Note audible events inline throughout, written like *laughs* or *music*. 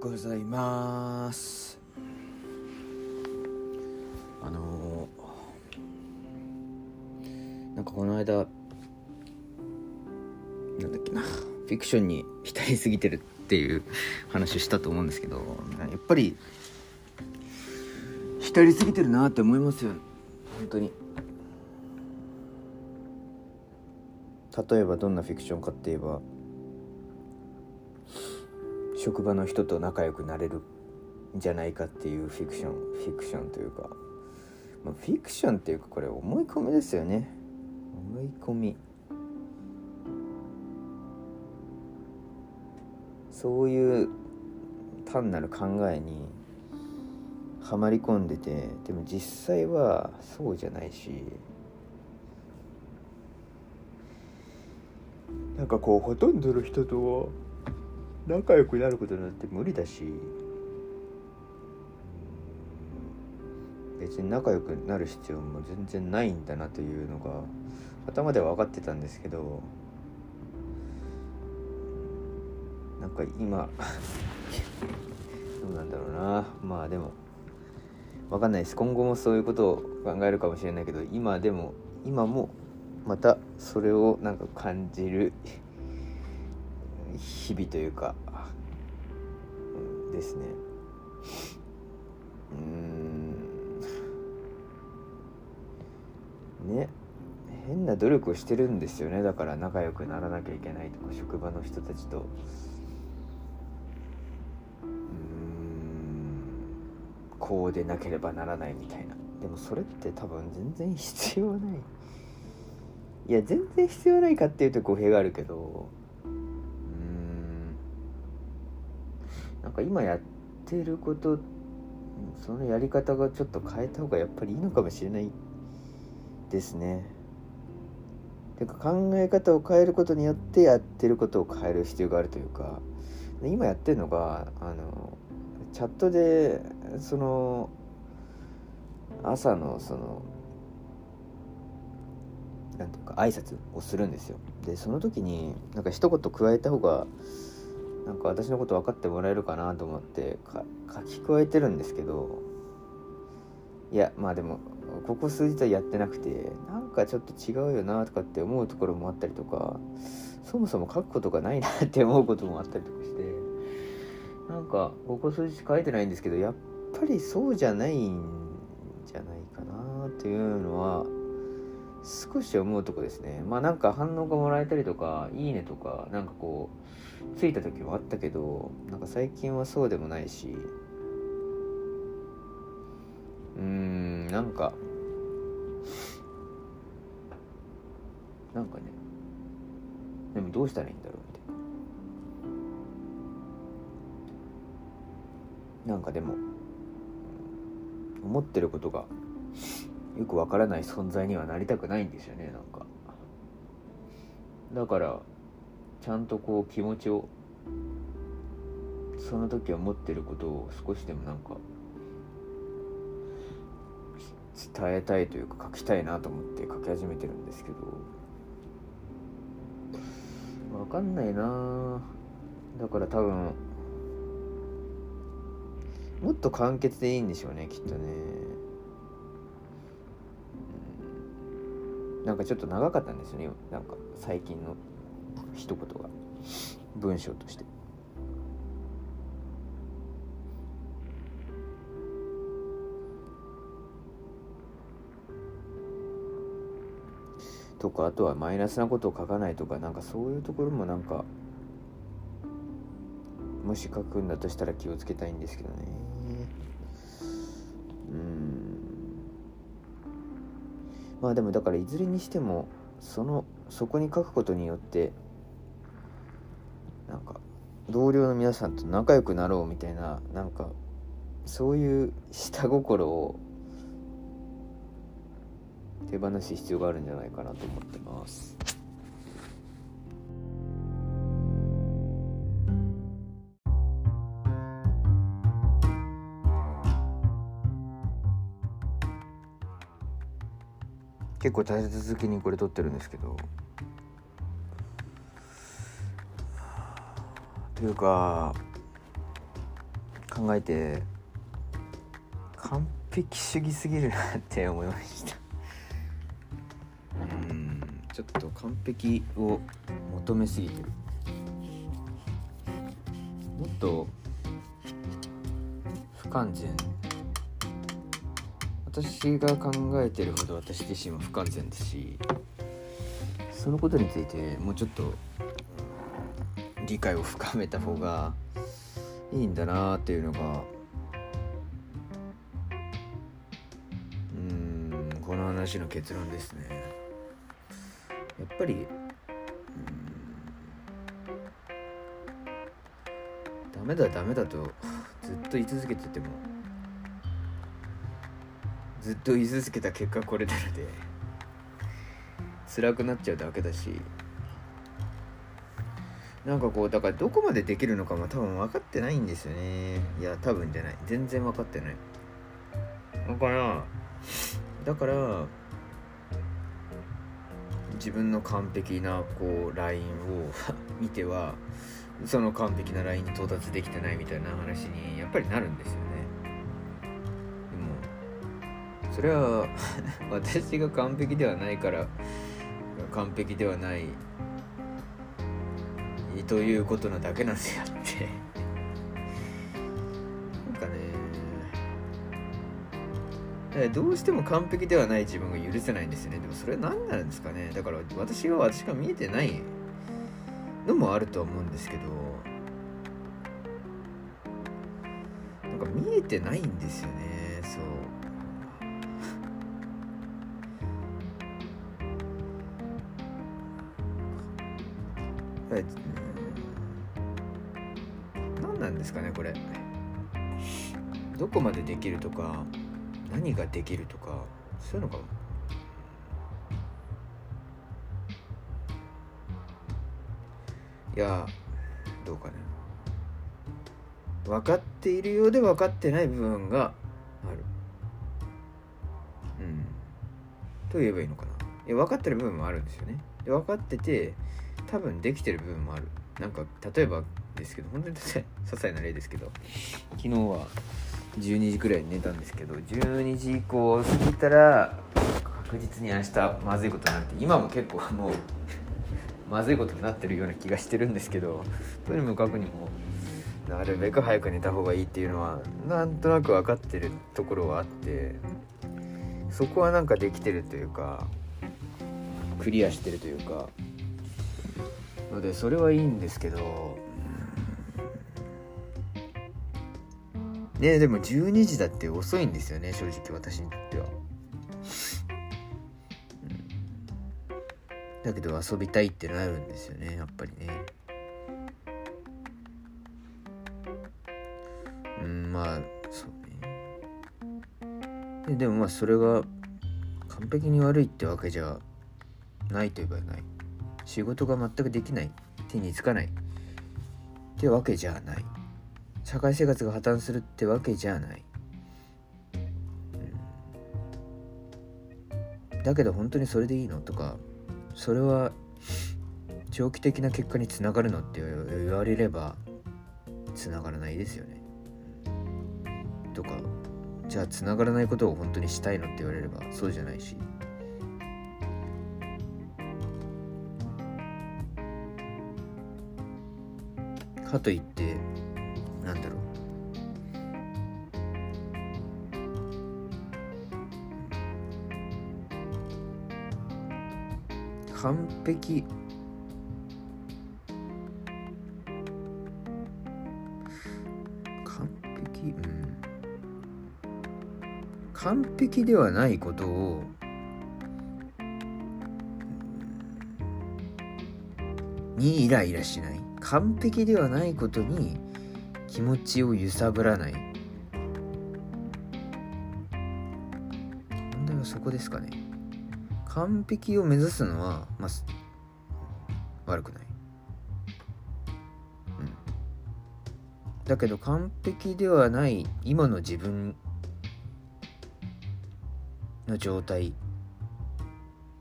ございます。あのー、なんかこの間なんだっけなフィクションに浸りすぎてるっていう *laughs* 話したと思うんですけどやっぱり浸りすぎてるなって思いますよ。本当に。例えばどんなフィクションかって言えば職場の人と仲良くなれるんじゃないかっていうフィクションフィクションというか、まあ、フィクションっていうかこれ思い込みですよね。思い込み。そういう単なる考えにはまり込んでてでも実際はそうじゃないし。なんかこうほとんどの人と仲良くなることなんて無理だし。別に仲良くなる必要も全然ないんだなというのが頭では分かってたんですけど。なんか今 *laughs* どうなんだろうな。まあでも分かんないです。今後もそういうことを考えるかもしれないけど今でも今もまたそれをなんか感じる日々というか、うん、ですね。うん。ね。変な努力をしてるんですよね。だから仲良くならなきゃいけないとか職場の人たちと。うん。こうでなければならないみたいな。でもそれって多分全然必要ない。いや全然必要ないかっていうと語弊があるけどなんか今やってることそのやり方がちょっと変えた方がやっぱりいいのかもしれないですね。てか考え方を変えることによってやってることを変える必要があるというか今やってるのがあのチャットでその朝のそのなんていうか挨拶をするんですよでその時になんか一言加えた方がなんか私のこと分かってもらえるかなと思って書き加えてるんですけどいやまあでもここ数日はやってなくてなんかちょっと違うよなとかって思うところもあったりとかそもそも書くことがないなって思うこともあったりとかしてなんかここ数日書いてないんですけどやっぱりそうじゃないんじゃないかなっていうのは少し思うとこですね。まあなんか反応がもらえたりとかいいねとかなんかこうついた時もあったけどなんか最近はそうでもないしうんなんかなんかねでもどうしたらいいんだろうみたいな。なんかでも思ってることがよくわからない存在にはなりたくないんですよねなんか。だからちゃんとこう気持ちをその時は持ってることを少しでもなんか伝えたいというか書きたいなと思って書き始めてるんですけどわかんないな。だから多分もっと簡潔でいいんでしょうねきっとね。なんかちょっと長かったんですよねなんか最近の。一言が文章として。とかあとはマイナスなことを書かないとかなんかそういうところもなんかもし書くんだとしたら気をつけたいんですけどね。うん。まあでもだからいずれにしてもそのそこに書くことによってなんか同僚の皆さんと仲良くなろうみたいななんかそういう下心を手放す必要があるんじゃないかなと思ってます。結構大切続きにこれ撮ってるんですけどというか考えて完璧主義すぎるなって思いました。うんちょっと完璧を求めすぎてる。もっと不完全。私が考えてるほど私自身は不完全ですし。そのことについてもうちょっと理解を深めた方がいいんだなっていうのがうんこの話の結論ですね。やっぱりダメだダメだとずっと言い続けててもずっと言い続けた結果これなので辛くなっちゃうだけだしなんかこうだからどこまでできるのかも多分分かってないんですよね。いや多分じゃない。全然分かってない。だからだから自分の完璧なこうラインを *laughs* 見てはその完璧なラインに到達できてないみたいな話にやっぱりなるんですよね。でもそれは *laughs* 私が完璧ではないから完璧ではないということなだけなんであって。なんかね。どうしても完璧ではない自分が許せないんですよね。でもそれは何なんですかね。だから私は私が見えてないのもあるとは思うんですけど。なんか見えてないんですよね。そう。*laughs* ねこれ。どこまでできるとか何ができるとかそういうのがいやどうかね分かっているようで分かってない部分がある。うん。と言えばいいのかな。いや分かってる部分もあるんですよね。で分かってて多分できてる部分もある。なんか例えばですけど本当に些細な例ですけど。昨日は12時くらいに寝たんですけど12時以降過ぎたら確実に明日まずいことになって今も結構もうまずいことになってるような気がしてるんですけどとにもかくにもなるべく早く寝た方がいいっていうのはなんとなく分かってるところはあってそこはなんかできてるというかクリアしてるというかのでそれはいいんですけどねでも12時だって遅いんですよね正直私にとっては、うん、だけど遊びたいってなるんですよねやっぱりね。うんまあそうね。ででもまあそれが完璧に悪いってわけじゃないといえばない。仕事が全くできない。手につかない。ってわけじゃない。社会生活が破綻するってわけじゃない、だけど本当にそれでいいのとかそれは長期的な結果につながるのって言われればつながらないですよね。とかじゃあつながらないことを本当にしたいのって言われればそうじゃないし。かといって完璧。完璧？うん。完璧ではないことをにイライラしない。完璧ではないことに気持ちを揺さぶらない。問題はそこですかね。完璧を目指すのはまあ悪くない、うん、だけど完璧ではない今の自分の状態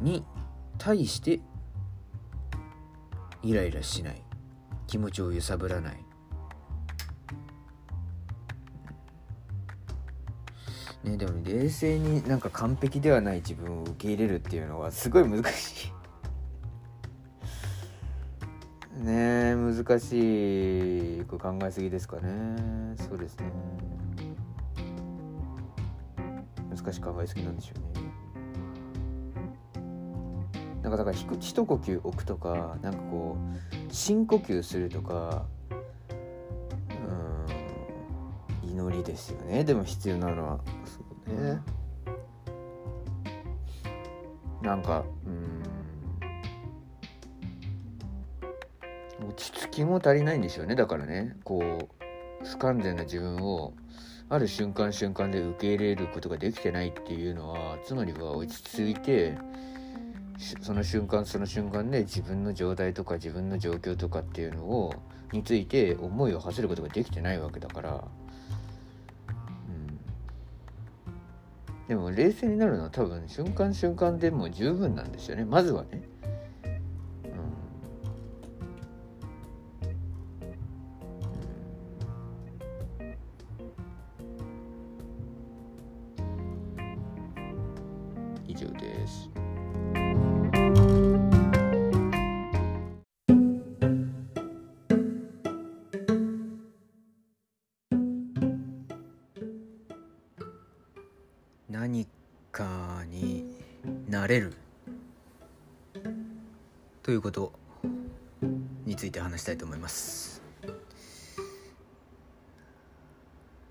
に対してイライラしない。気持ちを揺さぶらない。ねでも冷静になんか完璧ではない自分を受け入れるっていうのはすごい難しい。*laughs* ね難しいこれ考えすぎですかね。そうですね。難しい考えすぎなんでしょうね。なんかだから一呼吸置くとかなんかこう深呼吸するとかですよねでも必要なのはそうねなんかうん落ち着きも足りないんでしょうねだからねこう不完全な自分をある瞬間瞬間で受け入れることができてないっていうのはつまりは落ち着いてその瞬間その瞬間で自分の状態とか自分の状況とかっていうのをについて思いを馳せることができてないわけだから、でも冷静になるのは多分瞬間瞬間でも十分なんですよねまずはね。何かになれる？ということについて話したいと思います。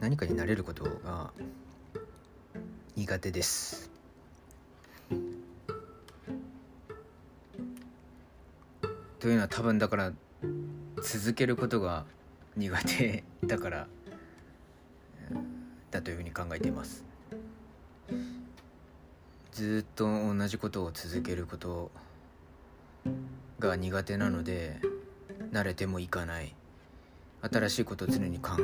何かになれることが苦手です。というのは多分だから続けることが苦手だからだというふうに考えています。ずっと同じことを続けることが苦手なので慣れてもいかない。新しいことを常に考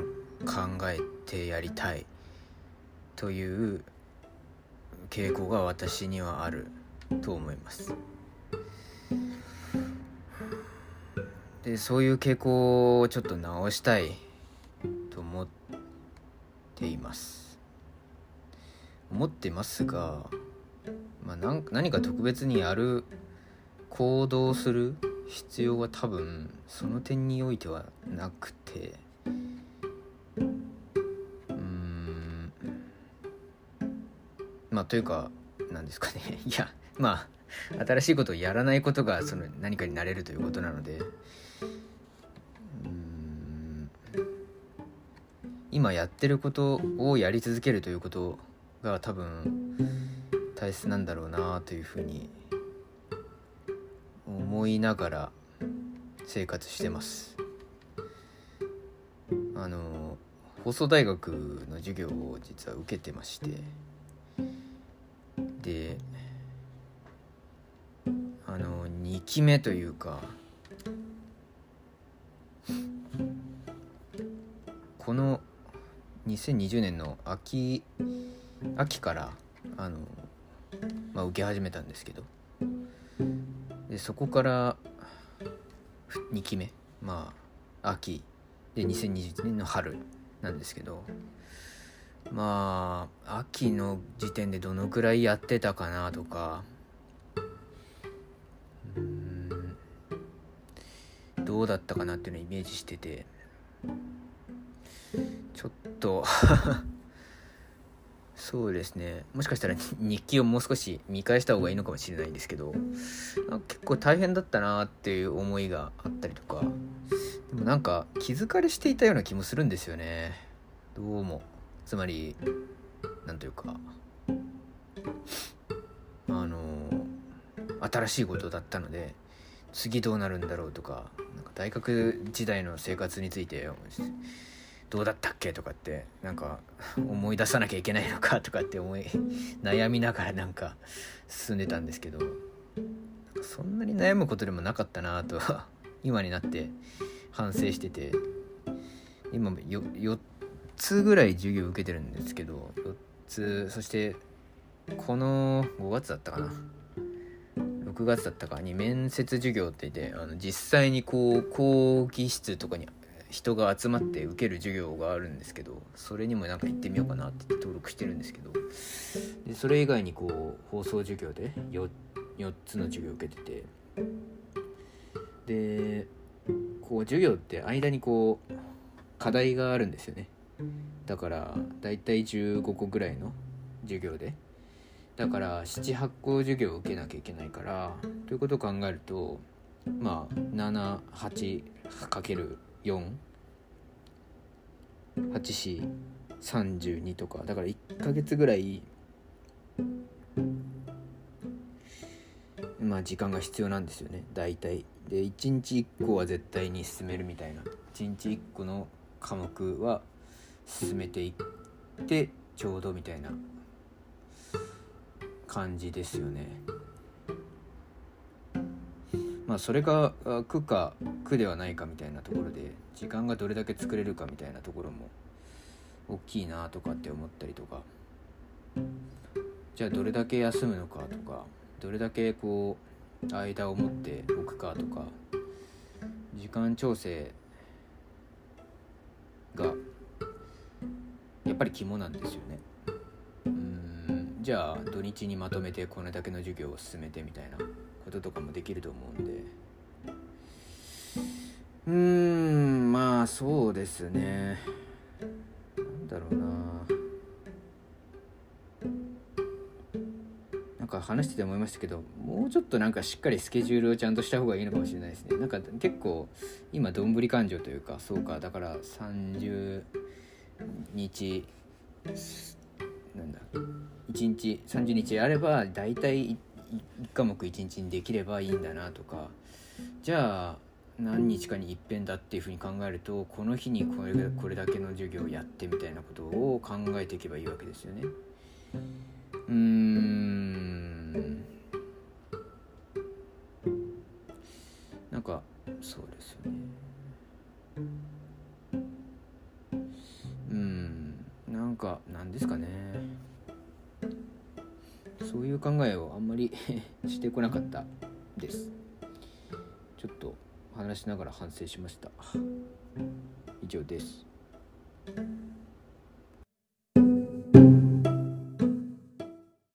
えてやりたい。という傾向が私にはあると思います。でそういう傾向をちょっと直したいと思っています。思ってますがまあ、何何か特別にやる行動する必要は多分その点においてはなくてうん。まあというかなんですかね。*laughs* いやまあ新しいことをやらないことがその何かになれるということなのでうん。今やってることをやり続けるということが多分大切なんだろうなというふうに思いながら生活してます。あの放送大学の授業を実は受けてましてであの2期目というかこの2020年の秋秋からあのまあ、受け始めたんですけど。でそこから2期目。まあ秋。で2021年の春なんですけど。まあ秋の時点でどのくらいやってたかなとか。うん。どうだったかなっていうのをイメージしてて。ちょっと *laughs* そうですね。もしかしたら *laughs* 日記をもう少し見返した方がいいのかもしれないんですけど結構大変だったなっていう思いがあったりとか。でもなんか気疲れしていたような気もするんですよね。どうも。つまり何というかあの新しいことだったので次どうなるんだろうとかなんか大学時代の生活についてどうだったっけ？とかってなんか *laughs* 思い出さなきゃいけないのか？とかって思い悩みながらなんか進んでたんですけどそんなに悩むことでもなかったなとは *laughs* 今になって反省してて今よ4つぐらい授業受けてるんですけど4つそしてこの5月だったかな？6月だったかに面接授業って言ってあの実際にこう講義室とかに人が集まって受ける授業があるんですけどそれにもなんか行ってみようかなって登録してるんですけどでそれ以外にこう放送授業で 4, 4つの授業を受けててでこう授業って間にこう課題があるんですよね。だからだいたい15個ぐらいの授業でだから78個授業を受けなきゃいけないからということを考えるとまあ48432とか。だから1ヶ月ぐらい。まあ時間が必要なんですよね。大体。で1日1個は絶対に進めるみたいな。1日1個の科目は進めていってちょうどみたいな感じですよね。まあそれが苦か苦ではないかみたいなところで時間がどれだけ作れるかみたいなところも大きいなとかって思ったりとか。じゃあどれだけ休むのかとかどれだけこう間を持っておくかとか時間調整がやっぱり肝なんですよね。うんじゃあ土日にまとめてこれだけの授業を進めてみたいな。こととかもできると思うんで。うーんまあそうですね。なんだろうな。なんか話してて思いましたけどもうちょっとなんかしっかりスケジュールをちゃんとした方がいいのかもしれないですね。なんか結構今どんぶり勘定というかそうかだから30日なんだ1日30日あれば大体1科目1日にできればいいんだなとかじゃあ何日かに一遍だっていうふうに考えるとこの日にこれこれだけの授業をやってみたいなことを考えていけばいいわけですよね。うーんなんかそうですよね。うんなんかなんですかねいう考えをあんまり *laughs* してこなかったです。ちょっと話しながら反省しました。以上です。